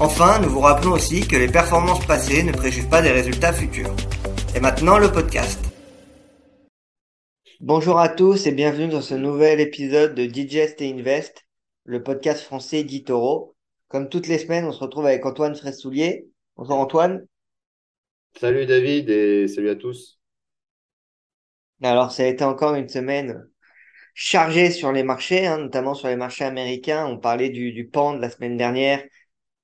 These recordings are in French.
Enfin, nous vous rappelons aussi que les performances passées ne préjugent pas des résultats futurs. Et maintenant, le podcast. Bonjour à tous et bienvenue dans ce nouvel épisode de Digest et Invest, le podcast français d'Itoro. Comme toutes les semaines, on se retrouve avec Antoine Fraissoulier. Bonjour Antoine. Salut David et salut à tous. Alors, ça a été encore une semaine chargée sur les marchés, hein, notamment sur les marchés américains. On parlait du, du de la semaine dernière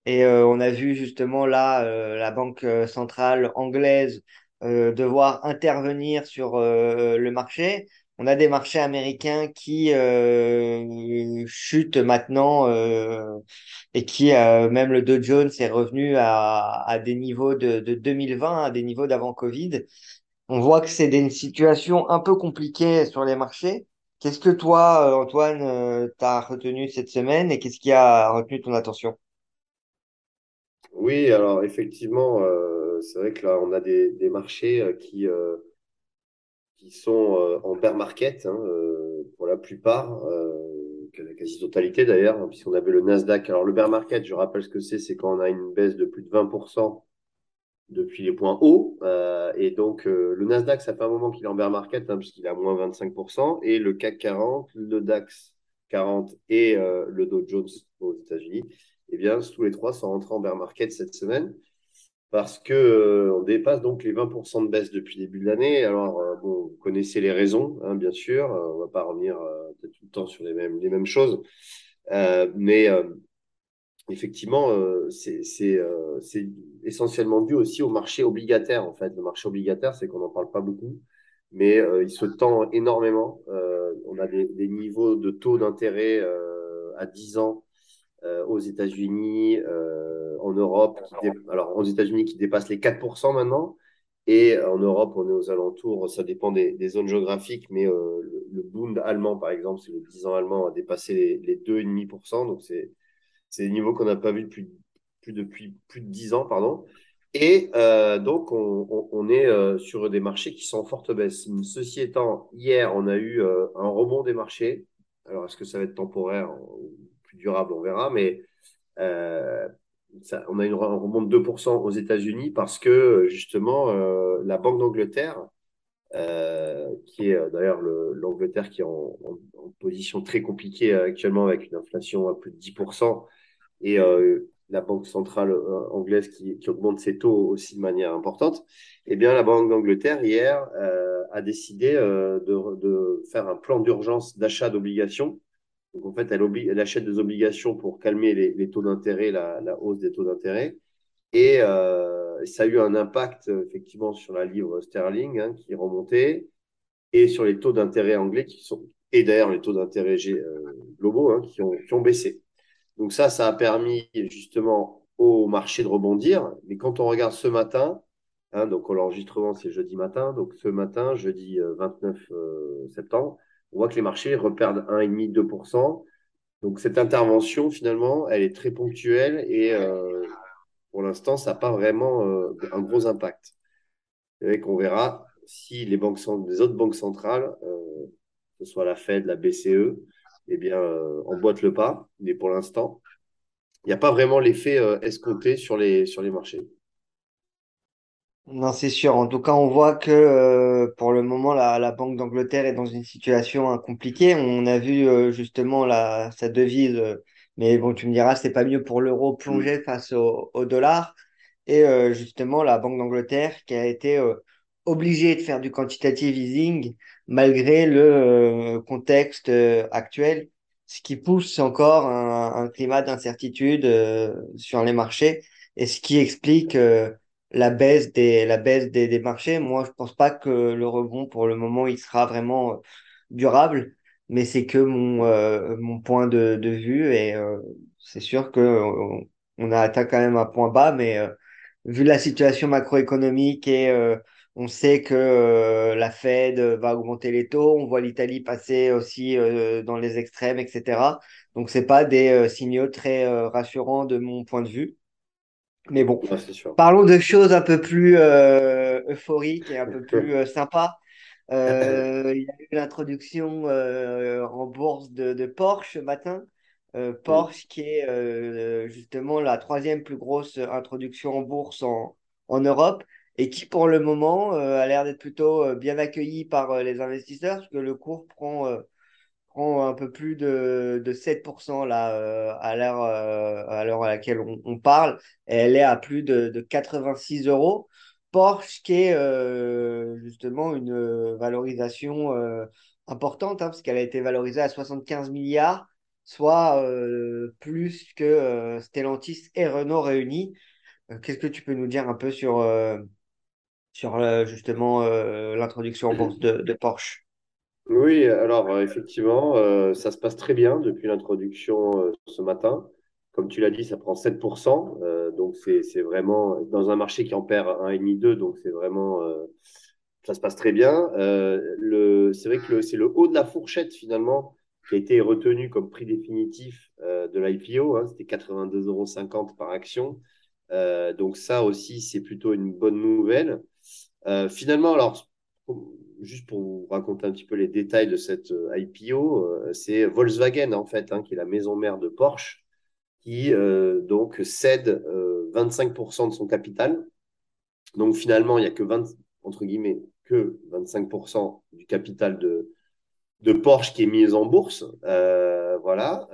et euh, on a vu justement là euh, la Banque euh, centrale anglaise devoir intervenir sur le marché. On a des marchés américains qui chutent maintenant et qui, même le Dow Jones, est revenu à, à des niveaux de, de 2020, à des niveaux d'avant Covid. On voit que c'est des situations un peu compliquées sur les marchés. Qu'est-ce que toi, Antoine, euh, t'as retenu cette semaine et qu'est-ce qui a retenu ton attention? Oui, alors effectivement, euh, c'est vrai que là, on a des, des marchés euh, qui, euh, qui sont euh, en bear market hein, euh, pour la plupart, euh, la quasi-totalité d'ailleurs, hein, puisqu'on avait le Nasdaq. Alors le bear market, je rappelle ce que c'est, c'est quand on a une baisse de plus de 20% depuis les points hauts. Euh, et donc, euh, le Nasdaq, ça fait un moment qu'il est en bear market, hein, puisqu'il est à moins 25%. Et le CAC 40, le DAX 40 et euh, le Dow Jones aux États-Unis, eh bien, tous les trois sont rentrés en bear market cette semaine. Parce que euh, on dépasse donc les 20% de baisse depuis le début de l'année. Alors, euh, bon, vous connaissez les raisons, hein, bien sûr. on va pas revenir tout le temps sur les mêmes, les mêmes choses. mais effectivement, euh, c'est euh, essentiellement dû aussi au marché obligataire. En fait, le marché obligataire, c'est qu'on n'en parle pas beaucoup, mais euh, il se tend énormément. Euh, on a des, des, niveaux de taux d'intérêt euh, à 10 ans euh, aux États-Unis, en Europe, qui alors aux États-Unis qui dépassent les 4% maintenant. Et en Europe, on est aux alentours, ça dépend des, zones géographiques, mais le, le Bund allemand, par exemple, c'est le 10 ans allemand, a dépassé les, les 2,5%. Donc, c'est des niveaux qu'on n'a pas vus depuis, plus depuis plus de 10 ans, pardon. Et euh, donc, on, on, est euh, sur des marchés qui sont en forte baisse. Ceci étant, hier, on a eu euh, un rebond des marchés. Alors, est-ce que ça va être temporaire? Durable On verra. Mais euh, ça, on a une, un rebond de 2% aux États-Unis parce que, justement, euh, la Banque d'Angleterre, euh, qui est d'ailleurs l'Angleterre qui est en, position très compliquée actuellement avec une inflation à plus de 10%, et la Banque centrale anglaise qui, augmente ses taux aussi de manière importante, eh bien, la Banque d'Angleterre, hier, a décidé de, faire un plan d'urgence d'achat d'obligations. Donc, en fait, elle, elle, achète des obligations pour calmer les, taux d'intérêt, la, hausse des taux d'intérêt. Et euh, ça a eu un impact, effectivement, sur la livre sterling hein, qui remontée et sur les taux d'intérêt anglais qui sont, et d'ailleurs les taux d'intérêt euh, globaux hein, qui, ont, baissé. Donc ça, ça a permis justement au marché de rebondir. Mais quand on regarde ce matin, hein, donc l'enregistrement c'est jeudi matin, donc ce matin, jeudi 29 euh, euh, septembre, on voit que les marchés reperdent 1,5-2%. Donc cette intervention, finalement, elle est très ponctuelle et euh, pour l'instant, ça n'a pas vraiment euh, un gros impact. Et qu'on verra si les autres banques centrales, euh, que ce soit la Fed, la BCE, eh bien, euh, emboîte le pas. Mais pour l'instant, il n'y a pas vraiment l'effet escompté sur les, sur les marchés. Non, c'est sûr. En tout cas, on voit que euh, pour le moment, la, la Banque d'Angleterre est dans une situation hein, compliquée. On a vu euh, justement la, sa devise, euh, mais bon, tu me diras, c'est pas mieux pour l'euro plonger mmh. face au, au, dollar. Et euh, justement, la Banque d'Angleterre qui a été obligée de faire du quantitative easing malgré le euh, contexte euh, actuel, ce qui pousse encore un, un climat d'incertitude euh, sur les marchés et ce qui explique la baisse des la baisse des, des, marchés. Moi, je pense pas que le rebond pour le moment il sera vraiment durable, mais c'est que mon euh, mon point de, de vue et euh, c'est sûr que on, a atteint quand même un point bas, mais vu la situation macroéconomique et euh, on sait que euh, la Fed va augmenter les taux, on voit l'Italie passer aussi euh, dans les extrêmes, etc. Donc c'est pas des euh, signaux très euh, rassurants de mon point de vue. Mais bon, Ouais, c'est sûr. parlons de choses un peu plus euh, euphoriques et un peu plus euh, sympas. Euh, il y a eu l'introduction en bourse de, de Porsche ce matin. Porsche qui est justement la troisième plus grosse introduction en bourse en, en Europe et qui pour le moment a l'air d'être plutôt bien accueilli par les investisseurs parce que le cours prend prend un peu plus de, de 7% là, euh, à l'heure euh, à l'heure à laquelle on, parle. Et elle est à plus de, de 86 euros. Porsche qui est euh, justement une valorisation importante, hein, parce qu'elle a été valorisée à 75 milliards, soit plus que Stellantis et Renault réunis. Qu'est-ce que tu peux nous dire un peu sur, sur justement l'introduction en bourse de Porsche? Oui, alors euh, effectivement, euh, ça se passe très bien depuis l'introduction euh, ce matin. Comme tu l'as dit, ça prend 7%. euh, donc c'est vraiment dans un marché qui en perd un et demi 2 donc c'est vraiment euh, ça se passe très bien. Euh, c'est vrai que c'est le haut de la fourchette finalement qui a été retenu comme prix définitif de l'IPO. Hein, c'était 82,50 euros par action. Donc ça aussi, c'est plutôt une bonne nouvelle. Finalement, alors, juste pour vous raconter un petit peu les détails de cette euh, IPO, euh, c'est Volkswagen, en fait, hein, qui est la maison mère de Porsche, qui euh, donc cède euh, 25% de son capital. Donc finalement, il n'y a que 20, entre guillemets, que 25% du capital de, de Porsche qui est mis en bourse. Voilà.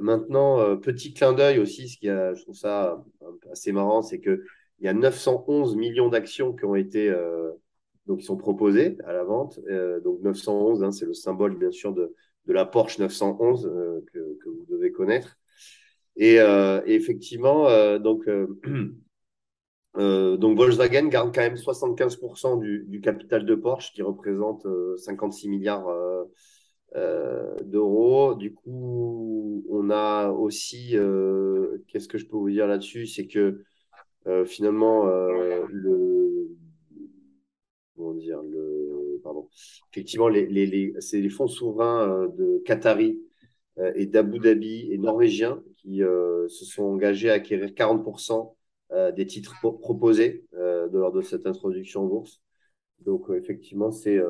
Maintenant, petit clin d'œil aussi, ce qui a, je trouve ça assez marrant, c'est que il y a 911 millions d'actions qui ont été donc qui sont proposées à la vente. Euh, donc 911, hein, c'est le symbole bien sûr de, de la Porsche 911 euh, que, que, vous devez connaître. Et, euh, et effectivement, euh, donc euh, euh, donc Volkswagen garde quand même 75% du, du capital de Porsche, qui représente euh, 56 milliards d'euros. Du coup, on a aussi, qu'est-ce que je peux vous dire là-dessus, c'est que finalement, le, dire, le, pardon, effectivement, les, c'est les fonds souverains euh, de Qatari euh, et d'Abu Dhabi et norvégiens qui euh, se sont engagés à acquérir 40% euh, des titres pro proposés euh, lors de cette introduction en bourse. Donc, effectivement, c'est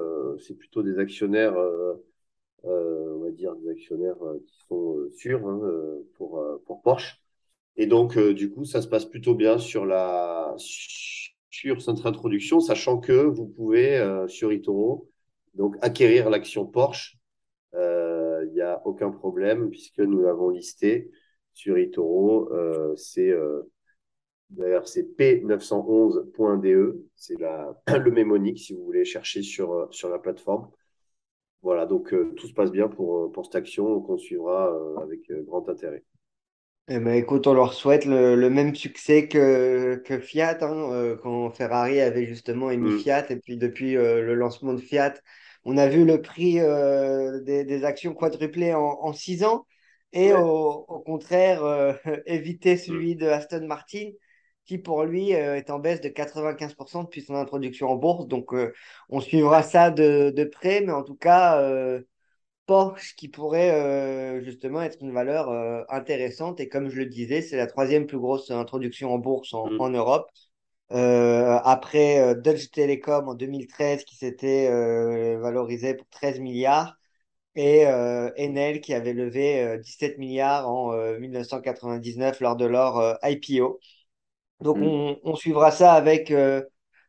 c'est plutôt des actionnaires on va dire, des actionnaires qui sont sûrs hein, pour, pour Porsche. Et donc, du coup, ça se passe plutôt bien sur la cette introduction, sachant que vous pouvez euh, sur eToro donc acquérir l'action Porsche. Euh, Il n'y a aucun problème puisque nous l'avons listé sur eToro. Euh, c'est euh, d'ailleurs c'est p911.de, c'est la le mémonique si vous voulez chercher sur sur la plateforme. Voilà, donc euh, tout se passe bien pour, pour cette action qu'on suivra euh, avec euh, grand intérêt. Eh ben, écoute, on leur souhaite le, le même succès que, que Fiat, hein, euh, quand Ferrari avait justement émis Mm. Fiat. Et puis depuis euh, le lancement de Fiat, on a vu le prix euh, des, des actions quadrupler en, en six ans. Et au, Ouais. au contraire, euh, éviter Mm. celui de Aston Martin, qui pour lui euh, est en baisse de 95% depuis son introduction en bourse. Donc euh, on suivra ça de, de près. Mais en tout cas... euh, Porsche qui pourrait euh, justement être une valeur euh, intéressante. Et comme je le disais, c'est la troisième plus grosse introduction en bourse en, en Mm. Europe. Euh, après Deutsche Telekom en 2013 qui s'était valorisé pour 13 milliards et Enel qui avait levé euh, 17 milliards en euh, 1999 lors de leur IPO. Donc Mm. on, on suivra ça avec,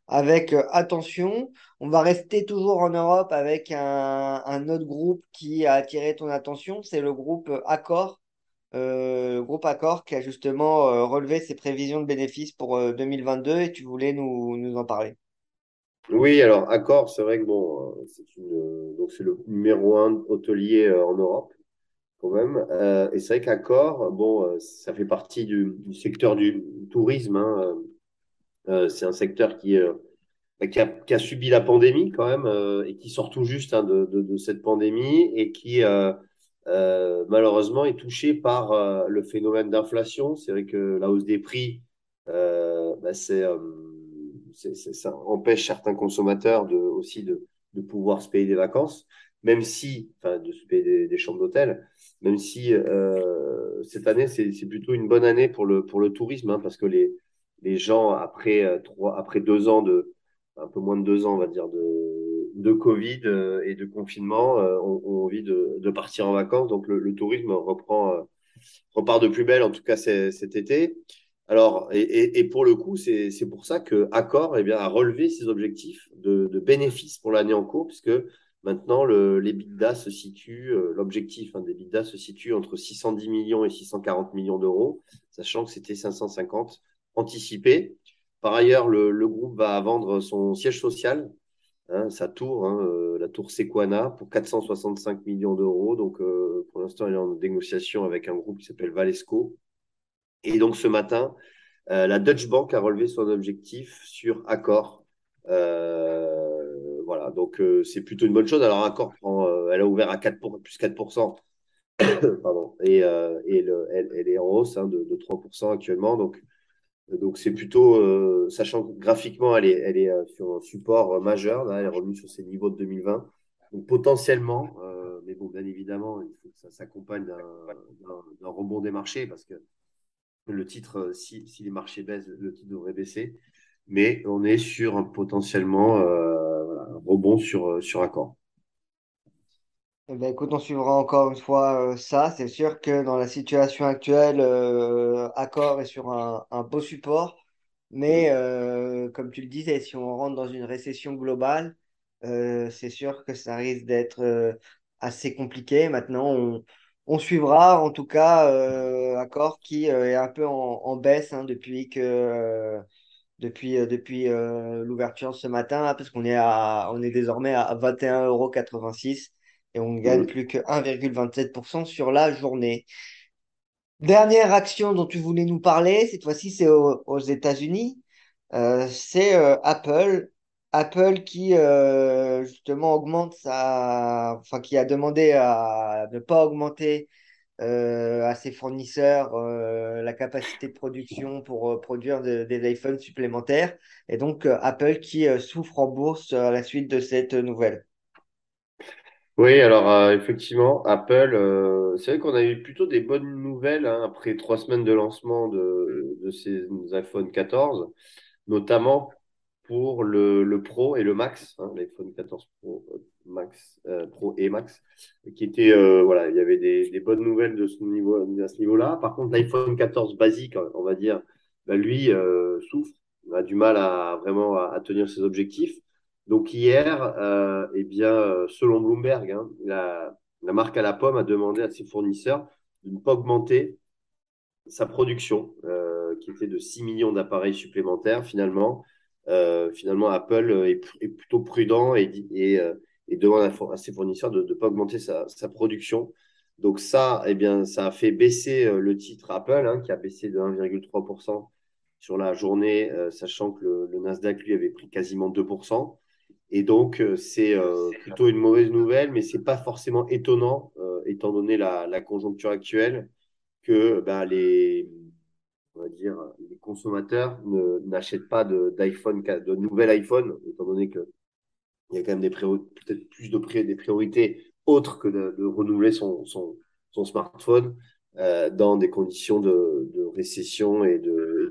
avec euh, attention. On va rester toujours en Europe avec un, autre groupe qui a attiré ton attention, c'est le groupe Accor. Euh, groupe Accor qui a justement euh, relevé ses prévisions de bénéfices pour euh, 2022 et tu voulais nous, nous en parler. Oui, alors Accor, c'est vrai que bon, euh, c'est une, euh, le numéro un hôtelier euh, en Europe quand même. Euh, et c'est vrai qu'Accor, bon, euh, ça fait partie du, du secteur du tourisme. hein. Euh, c'est un secteur qui, euh, qui a, qui a subi la pandémie quand même euh, et qui sort tout juste hein, de, de, de cette pandémie et qui malheureusement est touché par le phénomène d'inflation. C'est vrai que la hausse des prix bah, c'est, ça empêche certains consommateurs de, aussi de, de pouvoir se payer des vacances, même si, enfin, de se payer des, des chambres d'hôtel, même si euh, cette année, c'est, c'est plutôt une bonne année pour le, pour le tourisme, hein, parce que les, les gens, après, euh, trois, après deux ans de, un peu moins de deux ans, on va dire, de, de Covid euh, et de confinement, euh, ont, envie de, de partir en vacances. Donc, le, le tourisme reprend, repart de plus belle, en tout cas cet été. Alors, et, et, et pour le coup, c'est c'est pour ça que Accor eh bien, a relevé ses objectifs de, de bénéfices pour l'année en cours, puisque maintenant le, les se situe, l'objectif hein, des EBITDA se situe entre 610 millions et 640 millions d'euros, sachant que c'était 550 anticipé. Par ailleurs, le, le groupe va vendre son siège social, hein, sa tour, hein, euh, la tour Sequana, pour 465 millions d'euros. Donc, euh, pour l'instant, il est en négociation avec un groupe qui s'appelle Valesco. Et donc, ce matin, euh, la Deutsche Bank a relevé son objectif sur Accor. Euh, voilà, donc euh, c'est plutôt une bonne chose. Alors, Accor, prend, euh, elle a ouvert à 4 pour, plus 4%, pardon, et, et le, elle, elle, est en hausse hein, de, de 3% actuellement. Donc, donc c'est plutôt, euh, sachant que graphiquement, elle est, elle est euh, sur un support euh, majeur, là, elle est revenue sur ses niveaux de 2020. Donc potentiellement, euh, mais bon, bien évidemment, il faut que ça s'accompagne d'un rebond des marchés parce que le titre, euh, si, si les marchés baissent, le titre devrait baisser. Mais on est sur un potentiellement euh, voilà, rebond sur, sur accord. Eh ben, écoute, on suivra encore une fois euh, ça. C'est sûr que dans la situation actuelle, euh, Accor est sur un, un beau support. Mais euh, comme tu le disais, si on rentre dans une récession globale, euh, c'est sûr que ça risque d'être euh, assez compliqué. Maintenant, on, on suivra en tout cas euh, Accor qui euh, est un peu en, en baisse hein, depuis que euh, depuis, euh, depuis euh, l'ouverture ce matin, là, parce qu'on est, à, on est désormais à 21,86 euros et on ne gagne plus que 1,27% sur la journée. Dernière action dont tu voulais nous parler, cette fois-ci c'est au- aux États-Unis, euh, c'est euh, Apple. Apple qui euh, justement augmente sa, enfin qui a demandé à ne pas augmenter à ses fournisseurs la capacité de production pour produire de- des iPhones supplémentaires. Et donc, Apple qui souffre en bourse à la suite de cette nouvelle. Oui, alors euh, effectivement, Apple, euh, c'est vrai qu'on a eu plutôt des bonnes nouvelles hein, après trois semaines de lancement de, de ces iPhone 14, notamment pour le, le Pro et le Max, hein, l'iPhone 14 Pro, euh, Max, euh, Pro et Max, qui étaient, euh, voilà, il y avait des, des bonnes nouvelles de ce niveau, à ce niveau-là. Par contre, l'iPhone 14 basique, on va dire, bah, lui euh, souffre, a du mal à vraiment à, à tenir ses objectifs. Donc hier, euh, eh bien, euh, selon Bloomberg, hein, la, la marque à la pomme a demandé à ses fournisseurs de ne pas augmenter sa production, euh, qui était de 6 millions d'appareils supplémentaires finalement. Euh, finalement, Apple est, plutôt prudent et, et, euh, et demande à, ses fournisseurs de ne pas augmenter sa, sa, production. Donc ça, eh bien, ça a fait baisser euh, le titre Apple, hein, qui a baissé de 1,3% sur la journée, sachant que le, le, Nasdaq, lui, avait pris quasiment 2%. Et donc, euh, c'est euh, plutôt une mauvaise nouvelle, mais c'est pas forcément étonnant, euh, étant donné la, la conjoncture actuelle que ben, les, on va dire, les consommateurs n'achètent pas d'iPhone, de, de nouvel iPhone, étant donné qu'il y a quand même des peut-être plus de prix, des priorités autres que de, de renouveler son, son, son smartphone euh, dans des conditions de, de récession et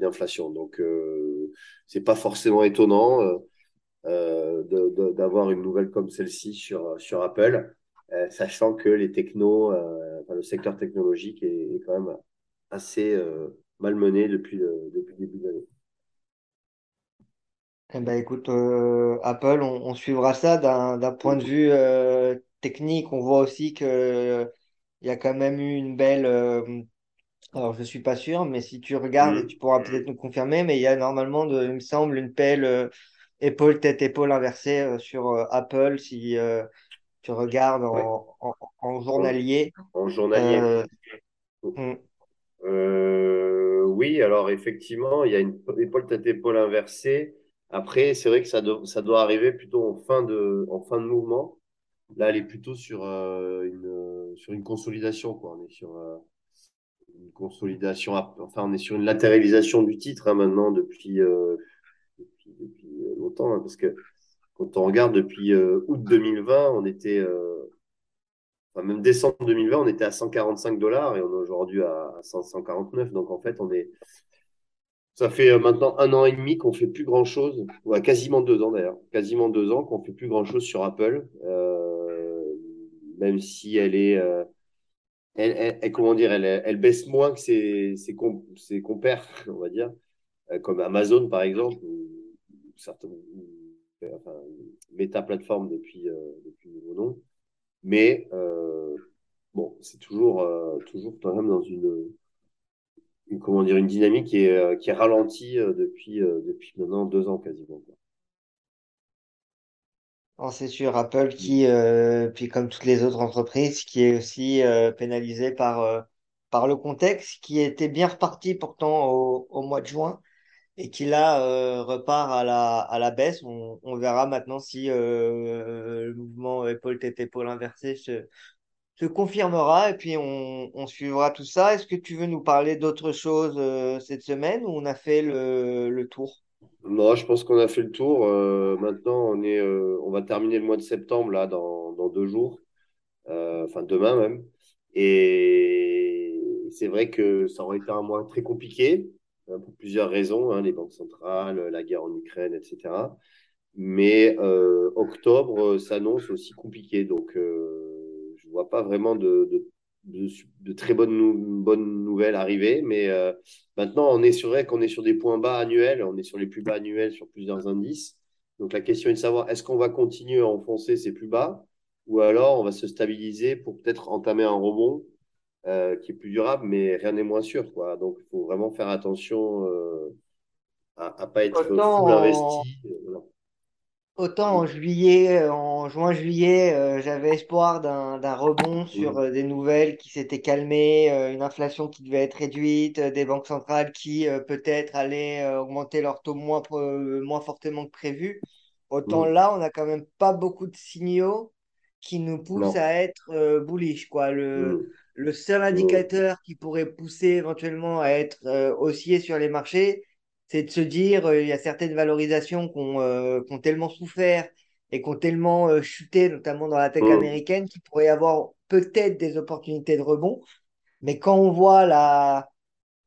d'inflation. Donc, euh, c'est pas forcément étonnant euh, d'avoir une nouvelle comme celle-ci sur, sur Apple. Euh, sachant que les technos, euh, enfin, le secteur technologique est, est, quand même assez euh, malmené depuis le, depuis le début de l'année. Eh ben, écoute, euh, Apple, on, on, suivra ça d'un point de vue euh, technique. On voit aussi que il y a quand même eu une belle. Euh, alors, je suis pas sûr, mais si tu regardes, tu Mmh. pourras peut-être nous confirmer, mais il y a normalement, de, il me semble, une pelle euh, épaule tête épaule inversée euh, sur euh, Apple si euh, tu regardes en, En, journalier. en journalier. Euh, oui, alors effectivement, il y a une épaule tête épaule inversée. Après, c'est vrai que ça, do- ça doit arriver plutôt en fin de, en fin de mouvement. Là, elle est plutôt sur, euh, une, sur une consolidation, quoi. On est sur, euh, une consolidation. Enfin, on est sur une latéralisation du titre hein, maintenant depuis, longtemps. Hein, parce que quand on regarde depuis euh, août 2020, on était. Euh, enfin, même décembre 2020, on était à 145 dollars et on est aujourd'hui à 149. Donc en fait, on est. Ça fait maintenant un an et demi qu'on fait plus grand chose, ou quasiment deux ans d'ailleurs, quasiment deux ans qu'on fait plus grand chose sur Apple, même si elle est, elle, comment dire, elle, elle baisse moins que ses, ses, compères, on va dire, euh, comme Amazon par exemple, enfin, Meta plateforme depuis, euh, depuis nouveau nom. Mais euh, bon, c'est toujours, euh, toujours quand même dans une, une, comment dire, une dynamique qui est, qui est ralentie depuis, depuis maintenant deux ans quasiment. Quoi. c'est sûr, Apple qui, puis comme toutes les autres entreprises, qui est aussi pénalisée par, par le contexte, qui était bien reparti pourtant au, au mois de juin et qui là euh, repart à la, à la baisse. On, verra maintenant si euh, le mouvement épaule-tête-épaule inversé se, se confirmera et puis on, suivra tout ça. Est-ce que tu veux nous parler d'autre chose euh, cette semaine ou on a fait le, le tour? Non, je pense qu'on a fait le tour. Maintenant, on est, on va terminer le mois de septembre là dans, dans deux jours, enfin demain même. Et c'est vrai que ça aurait été un mois très compliqué hein, pour plusieurs raisons, hein, les banques centrales, la guerre en Ukraine, etc. Mais euh, octobre s'annonce aussi compliqué, donc euh, je vois pas vraiment de, très bonnes, nou bonnes nouvelles arriver. Mais euh, maintenant, on est sur qu'on est sur des points bas annuels. On est sur les plus bas annuels sur plusieurs indices. Donc la question est de savoir est-ce qu'on va continuer à enfoncer ces plus bas ou alors on va se stabiliser pour peut-être entamer un rebond euh, qui est plus durable, mais rien n'est moins sûr. Quoi. Donc il faut vraiment faire attention euh, à ne pas être Autant full investi. Autant en juillet, euh, en juin-juillet, euh, j'avais espoir d'un rebond sur Mm. euh, des nouvelles qui s'étaient calmées, une inflation qui devait être réduite, des banques centrales qui peut-être allaient augmenter leur taux moins, moins fortement que prévu. Autant Mm. là, on n'a quand même pas beaucoup de signaux qui nous poussent Non. à être bullish, quoi. Le, Mm. Le seul Mm. indicateur qui pourrait pousser éventuellement à être euh, haussier sur les marchés, c'est de se dire, euh, il y a certaines valorisations qui ont, euh, qui ont tellement souffert et qui ont tellement euh, chuté, notamment dans la tech Mm. américaine, qu'il pourrait y avoir peut-être des opportunités de rebond. Mais quand on voit la,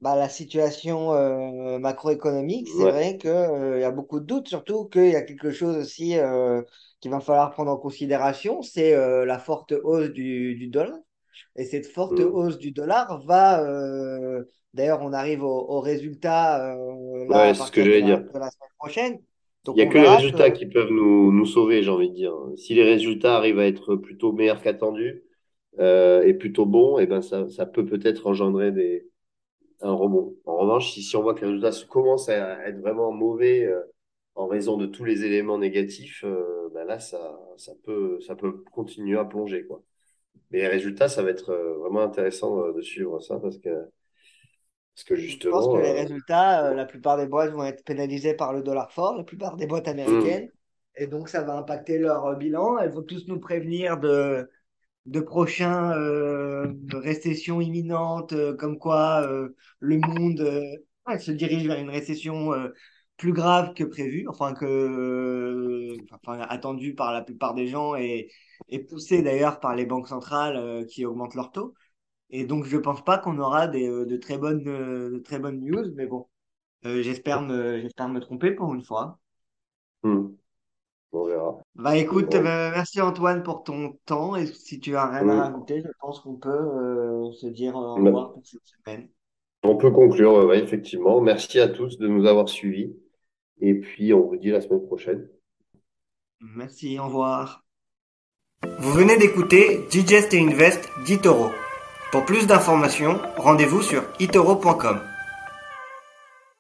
bah, la situation euh, macroéconomique, c'est Ouais. vrai que, euh, y a beaucoup de doutes, surtout qu'il y a quelque chose aussi euh, qu'il va falloir prendre en considération, c'est la forte hausse du, du dollar. Et cette forte Mm. hausse du dollar va, euh, d'ailleurs, on arrive au, au résultat euh, là Ouais, ce que de la, dire. de la semaine prochaine. Il Donc y a que les que résultats qui peuvent nous, nous sauver, j'ai envie de dire. Si les résultats arrivent à être plutôt meilleurs qu'attendus euh, et plutôt bons, et ben ça, ça peut peut-être engendrer des, un rebond. En revanche, si, si on voit que les résultats commencent à être vraiment mauvais euh, en raison de tous les éléments négatifs, euh, ben là, ça, ça peut, ça peut continuer à plonger, quoi. Mais les résultats, ça va être euh, vraiment intéressant euh, de suivre ça parce que, parce que je pense que justement, les euh, résultats, la plupart des boîtes vont être pénalisées par le dollar fort, la plupart des boîtes américaines. Et donc ça va impacter leur bilan. Elles vont tous nous prévenir de de prochains euh, récessions imminentes, comme quoi euh, le monde euh, se dirige vers une récession plus grave que prévu, enfin que euh, enfin, attendue par la plupart des gens et, et poussée d'ailleurs par les banques centrales euh, qui augmentent leurs taux. Et donc je pense pas qu'on aura des, euh, de très bonnes de très bonnes news, mais bon, euh, j'espère me j'espère me tromper pour une fois. hum, on verra. Bah écoute, euh, merci Antoine pour ton temps et si tu as rien à Hum. rajouter, je pense qu'on peut euh, se dire au revoir pour cette semaine. On peut conclure, ouais, effectivement. Merci à tous de nous avoir suivis. Et puis, on vous dit la semaine prochaine. Merci, au revoir. Vous venez d'écouter Digest et Invest d'Itoro. Pour plus d'informations, rendez-vous sur itoro.com.